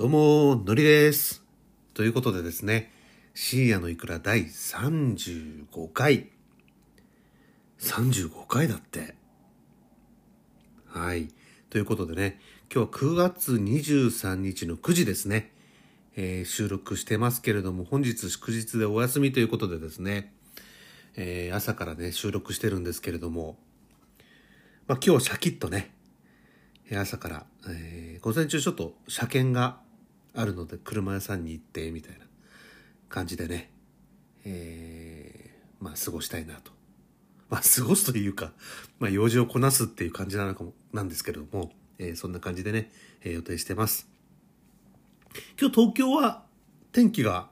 どうも、のりです。ということでですね、深夜のいくら第35回。35回だって。はい。ということでね、今日は9月23日の9時ですね。えー収録してますけれども、本日祝日でお休みということでですね、えー朝からね、収録してるんですけれども、まあ今日シャキッとね、朝から、えー午前中ちょっと車検があるので車屋さんに行ってみたいな感じでね、えーまあ過ごしたいなと。まあ過ごすというか、まあ用事をこなすっていう感じなのかも、なんですけれども、えーそんな感じでね、えー予定してます。今日東京は天気が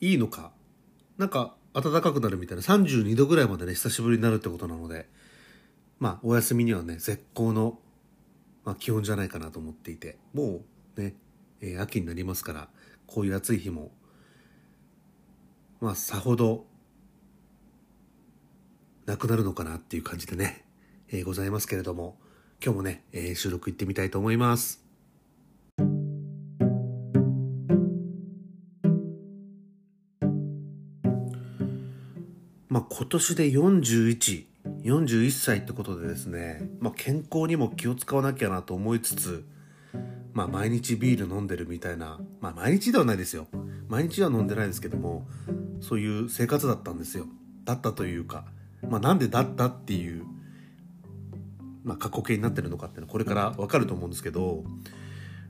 いいのか、なんか暖かくなるみたいな32度ぐらいまでね、久しぶりになるってことなので、まあお休みにはね、絶好の、まあ、気温じゃないかなと思っていて、もうね、えー秋になりますから、こういう暑い日も、まあさほどなくなるのかなっていう感じでね、えーございますけれども、今日もね、えー収録行ってみたいと思います。まあ、今年で41、41歳ってことでですね、まあ、健康にも気を使わなきゃなと思いつつ、まあ、毎日ビール飲んでるみたいな、まあ、毎日ではないですよ。毎日は飲んでないですけども、そういう生活だったんですよ。だったというか、まあ、なんでだったっていう、まあ、過去形になってるのかっていうのはこれからわかると思うんですけど、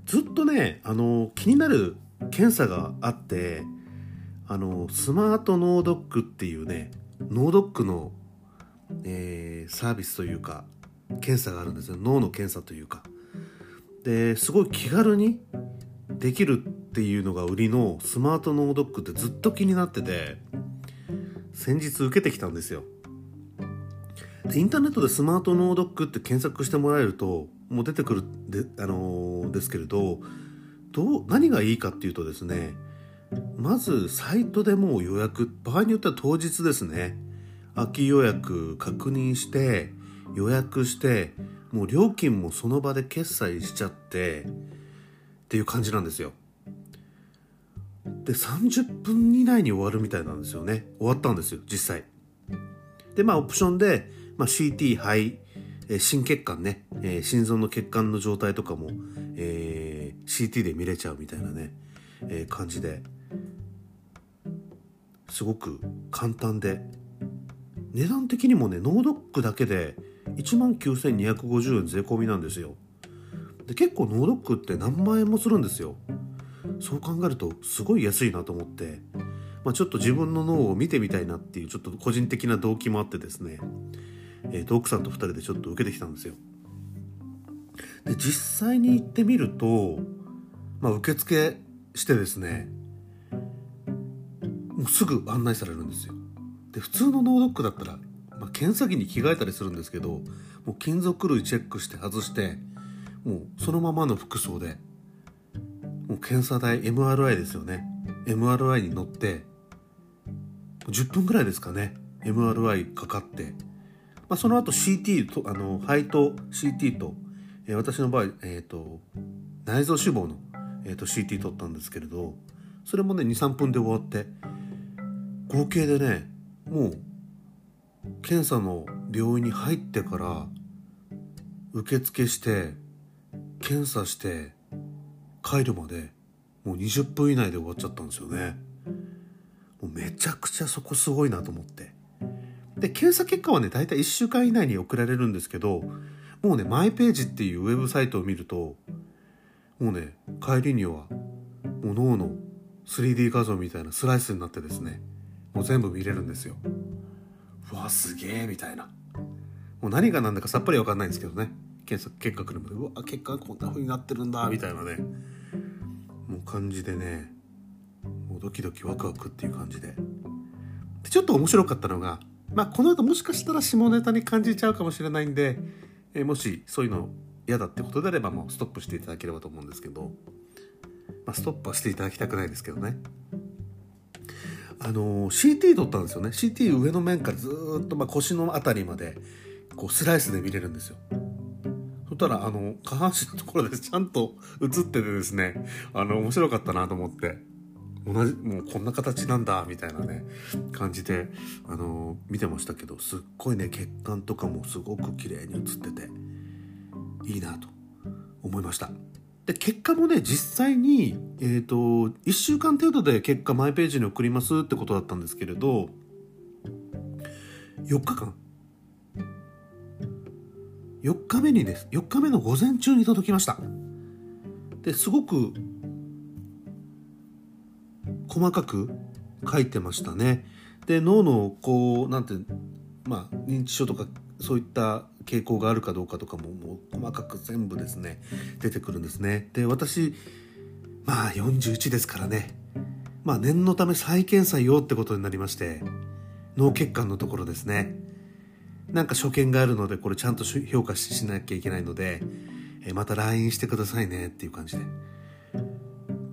ずっとね、あの、気になる検査があって、あの、スマートノードックっていうね、ノードックの、えーサービスというか、検査があるんですよ。脳の検査というか。で、すごい気軽にできるっていうのが売りのスマートノードックってずっと気になってて、先日受けてきたんですよ。でインターネットでスマートノードックって検索してもらえると、もう出てくるで、あのーですけれど、どう、何がいいかっていうとですね、まずサイトでもう予約場合によっては当日ですね空き予約確認して予約してもう料金もその場で決済しちゃってっていう感じなんですよ。で30分以内に終わるみたいなんですよね。終わったんですよ実際。でまあオプションで、まあ、CT 肺え心血管ね、えー心臓の血管の状態とかも、えー CT で見れちゃうみたいなね、えー感じですごく簡単で値段的にもねノードックだけで1万9250円税込みなんですよ。で結構ノードックって何万円もするんですよ。そう考えるとすごい安いなと思って、まあ、ちょっと自分の脳を見てみたいなっていうちょっと個人的な動機もあってですね、えーと奥さんと2人でちょっと受けてきたんですよ。で実際に行ってみると、まあ、受付してですねもうすぐ案内されるんですよ。で普通のノードックだったら、検査着に着替えたりするんですけどもう金属類チェックして外してもうそのままの服装でもう検査台 MRI ですよね。MRI に乗って10分ぐらいですかね。MRI かかって、まあ、その後 CT とあの肺と CT と、えー私の場合、えー、と内臓脂肪の、えー、と CT 取ったんですけれどそれもね23分で終わって合計でねもう検査の病院に入ってから受付して検査して帰るまでもう20分以内で終わっちゃったんですよね。もうめちゃくちゃそこすごいなと思って。で検査結果はね大体1週間以内に送られるんですけどもうねマイページっていうウェブサイトを見るともうね帰りにはもう脳の 3D 画像みたいなスライスになってですねもう全部見れるんですよ。うわすげえみたいな。もう何が何だかさっぱりわかんないんですけどね。検査結果来るまで。うわ結果こんな風になってるんだみたいなね。もう感じでねもうドキドキワクワクっていう感じで。でちょっと面白かったのがまあこの後もしかしたら下ネタに感じちゃうかもしれないんで、えもしそういうの嫌だってことであればもうストップしていただければと思うんですけど、まあ、ストップはしていただきたくないですけどね。あの CT 撮ったんですよね。CT 上の面からずっとまあ腰のあたりまでこうスライスで見れるんですよ。そしたらあの下半身のところでちゃんと映っててですねあの面白かったなと思って同じもうこんな形なんだみたいなね感じであの見てましたけどすっごいね血管とかもすごく綺麗に映ってていいなと思いました。で結果もね実際に、えーと、1週間程度で結果マイページに送りますってことだったんですけれど4日間。4日目にです4日目の午前中に届きました。ですごく細かく書いてましたね。で脳のこうなんてまあ認知症とかそういった傾向があるかどうかとかももう細かく全部ですね出てくるんですね。で私まあ41ですからね。まあ念のため再検査用ってことになりまして脳血管のところですね。なんか所見があるのでこれちゃんと評価しなきゃいけないので、えまた LINE してくださいねっていう感じで。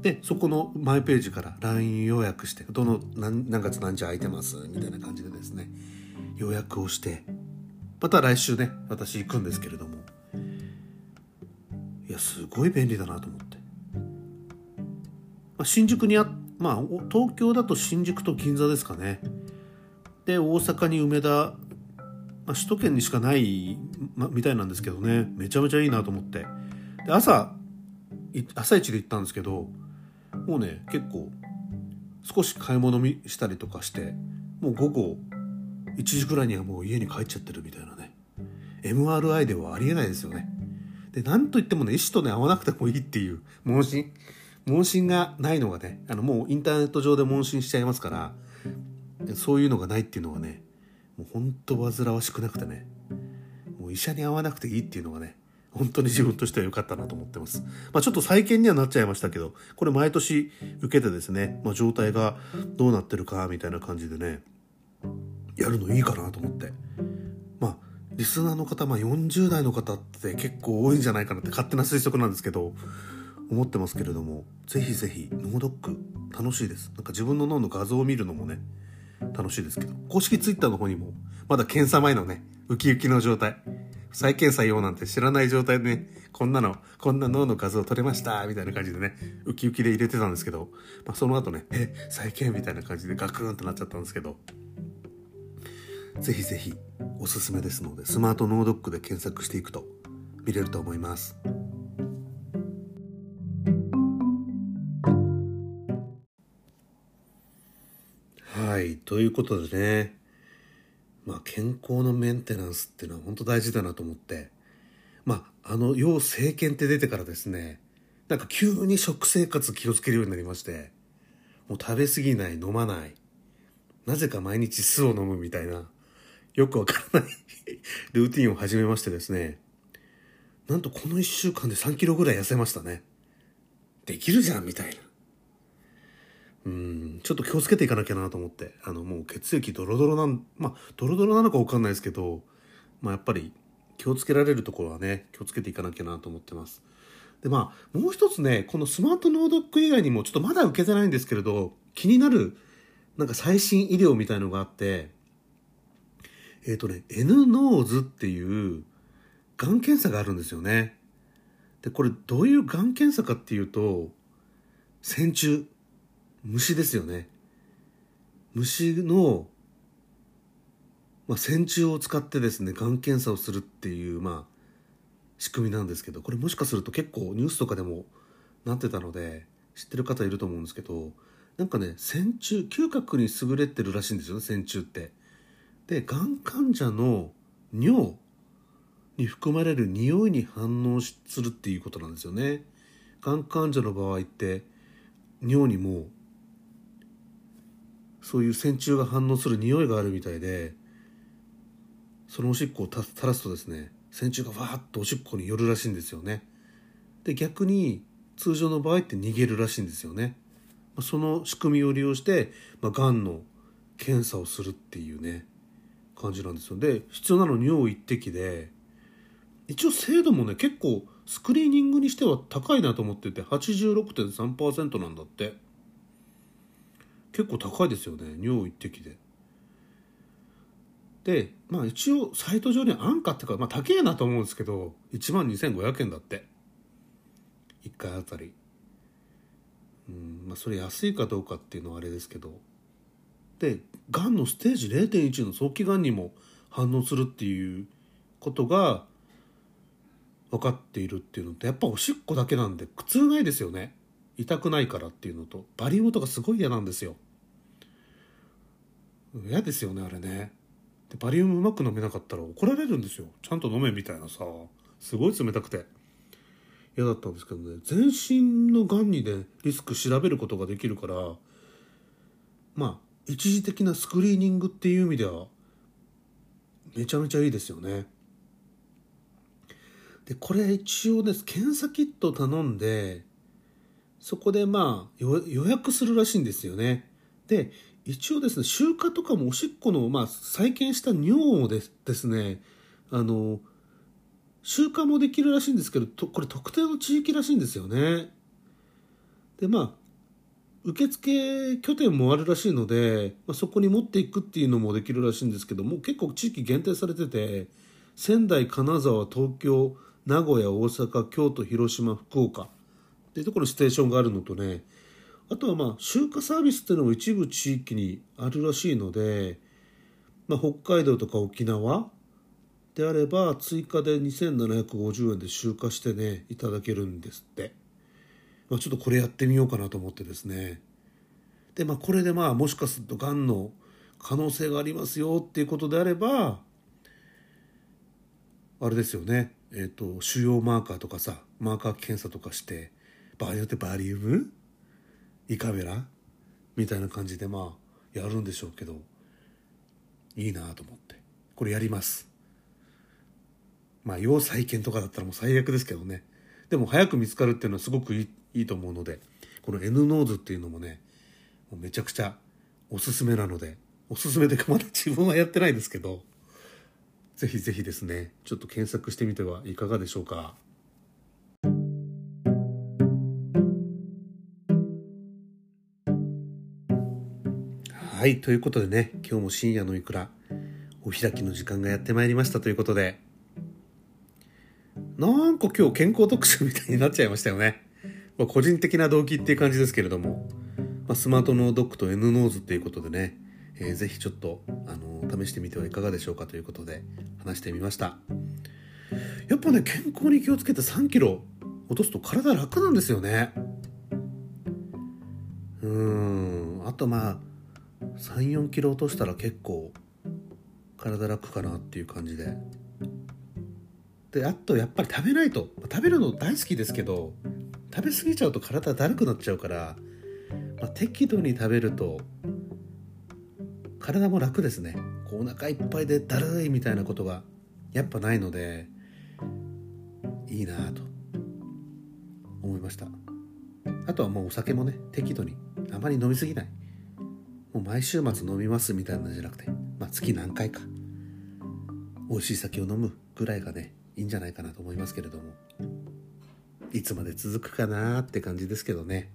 でそこのマイページから LINE 予約してどの何何月何時空いてます？みたいな感じでですね予約をしてまた来週ね私行くんですけれども。いやすごい便利だなと思って、まあ、新宿にあまあ東京だと新宿と銀座ですかね。で大阪に梅田、まあ、首都圏にしかない、ま、みたいなんですけどね。めちゃめちゃいいなと思って。で朝朝一で行ったんですけどもうね結構少し買い物したりとかしてもう午後1時くらいにはもう家に帰っちゃってるみたいな。MRI ではありえないですよねで何といってもね医師とね会わなくてもいいっていう問診問診がないのがねあのもうインターネット上で問診しちゃいますからそういうのがないっていうのがねもうほんと煩わしくなくてねもう医者に会わなくていいっていうのがね本当に自分としては良かったなと思ってます。まあ、ちょっと再建にはなっちゃいましたけど、これ毎年受けてですね、まあ、状態がどうなってるかみたいな感じでね、やるのいいかなと思って。まあ、リスナーの方、まあ、40代の方って結構多いんじゃないかなって勝手な推測なんですけど、思ってますけれども、ぜひぜひ脳ドック楽しいです。なんか自分の脳の画像を見るのもね、楽しいですけど、公式 twitter の方にも、まだ検査前のね、ウキウキの状態、再検査用なんて知らない状態でね、こんなの、こんな脳の画像撮れました、みたいな感じでね、ウキウキで入れてたんですけど、まあ、その後ね、え、再検みたいな感じでガクーンとなっちゃったんですけど、ぜひぜひおすすめですので、スマート脳ドックで検索していくと見れると思います。はい、ということでね、まあ、健康のメンテナンスっていうのは本当大事だなと思って、まあ、あの、要政権って出てからですね、なんか急に食生活気をつけるようになりまして、もう食べ過ぎない、飲まない、なぜか毎日酢を飲むみたいな、よくわからない ルーティンを始めましてですね、なんとこの1週間で3キロぐらい痩せましたね。できるじゃんみたいな。うんちょっと気をつけていかなきゃなと思ってあのもう血液ドロドロなんまあドロドロなのか分かんないですけど、まあ、やっぱり気をつけられるところはね気をつけていかなきゃなと思ってます。でまあもう一つねこのスマート脳ドック以外にもちょっとまだ受けてないんですけれど気になるなんか最新医療みたいのがあってえっ、ー、とね N ノーズっていうがん検査があるんですよね。でこれどういうがん検査かっていうと線虫虫ですよね虫の、まあ、線虫を使ってですねがん検査をするっていうまあ仕組みなんですけどこれもしかすると結構ニュースとかでもなってたので知ってる方いると思うんですけどなんかね線虫嗅覚に優れてるらしいんですよね線虫って。でがん患者の尿に含まれる匂いに反応するっていうことなんですよね。がん患者の場合って尿にもそういう線虫が反応する匂いがあるみたいでそのおしっこを垂らすとですね線虫がわーっとおしっこに寄るらしいんですよね。で逆に通常の場合って逃げるらしいんですよね。その仕組みを利用して、まあ、がんの検査をするっていうね。感じなんですよ。で必要なの尿一滴で一応精度もね結構スクリーニングにしては高いなと思ってて86.3%なんだって。結構高いですよね尿一滴で。でまあ一応サイト上に安価っていうか、まあ、高えなと思うんですけど1万2500円だって。1回あたり。うんまあそれ安いかどうかっていうのはあれですけど。でがんのステージ0.1の早期がんにも反応するっていうことが分かっているっていうのとやっぱおしっこだけなんで苦痛ないですよね。痛くないからっていうのとバリウムとかすごい嫌なんですよ。嫌ですよねあれね。でバリウムうまく飲めなかったら怒られるんですよ。ちゃんと飲めみたいなさ。すごい冷たくて。嫌だったんですけどね。全身のがんにねリスク調べることができるからまあ一時的なスクリーニングっていう意味ではめちゃめちゃいいですよね。でこれ一応です検査キット頼んでそこでまあ予約するらしいんですよね。で一応ですね集荷とかもおしっこの、まあ、再建した尿をですですねあの集荷もできるらしいんですけどとこれ特定の地域らしいんですよね。でまあ受付拠点もあるらしいので、まあ、そこに持っていくっていうのもできるらしいんですけども結構地域限定されてて仙台金沢東京名古屋大阪京都広島福岡っていうところにステーションがあるのとねあとはまあ集荷サービスっていうのも一部地域にあるらしいので、まあ、北海道とか沖縄であれば追加で2750円で集荷してねいただけるんですって、まあ、ちょっとこれやってみようかなと思ってですね。でまあこれでまあもしかするとがんの可能性がありますよっていうことであればあれですよね。えっ、ー、と腫瘍マーカーとかさマーカー検査とかして場合によってバリウム？イカベラ？みたいな感じでまあやるんでしょうけどいいなと思って。これやります。まあ要再建とかだったらもう最悪ですけどね。でも早く見つかるっていうのはすごくいいいいと思うのでこの N ノーズっていうのもねもうめちゃくちゃおすすめなのでおすすめでかまだ自分はやってないですけどぜひぜひですねちょっと検索してみてはいかがでしょうか。はいということでね今日も深夜のいくらお開きの時間がやってまいりましたということでなんか今日健康特集みたいになっちゃいましたよね、まあ、個人的な動機っていう感じですけれども、まあ、スマートノードックと N ノーズっていうことでね、えー、ぜひちょっと、あのー、試してみてはいかがでしょうかということで話してみました。やっぱね健康に気をつけて3キロ落とすと体楽なんですよね。うん。あとまあ34キロ落としたら結構体楽かなっていう感じで。であとやっぱり食べないと。食べるの大好きですけど食べ過ぎちゃうと体だるくなっちゃうから、まあ、適度に食べると体も楽ですね。こうお腹いっぱいでだるいみたいなことがやっぱないのでいいなと思いました。あとはもうお酒もね適度にあまり飲みすぎない。もう毎週末飲みますみたいなのじゃなくて、まあ、月何回か美味しい酒を飲むぐらいがねいいんじゃないかなと思いますけれども。いつまで続くかなって感じですけどね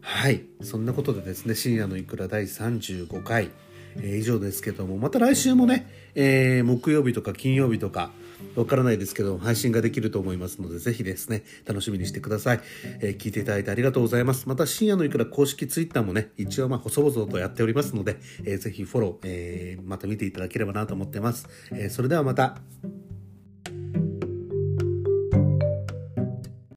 はいそんなことでですね深夜のいくら第35回、えー、以上ですけどもまた来週もね、えー、木曜日とか金曜日とかわからないですけど、配信ができると思いますので、ぜひですね、楽しみにしてください。えー、聞いていただいてありがとうございます。また、深夜のいくら公式ツイッターもね、一応まあ、細々とやっておりますので、えー、ぜひフォロー、えー、また見ていただければなと思ってます。えー、それではまた。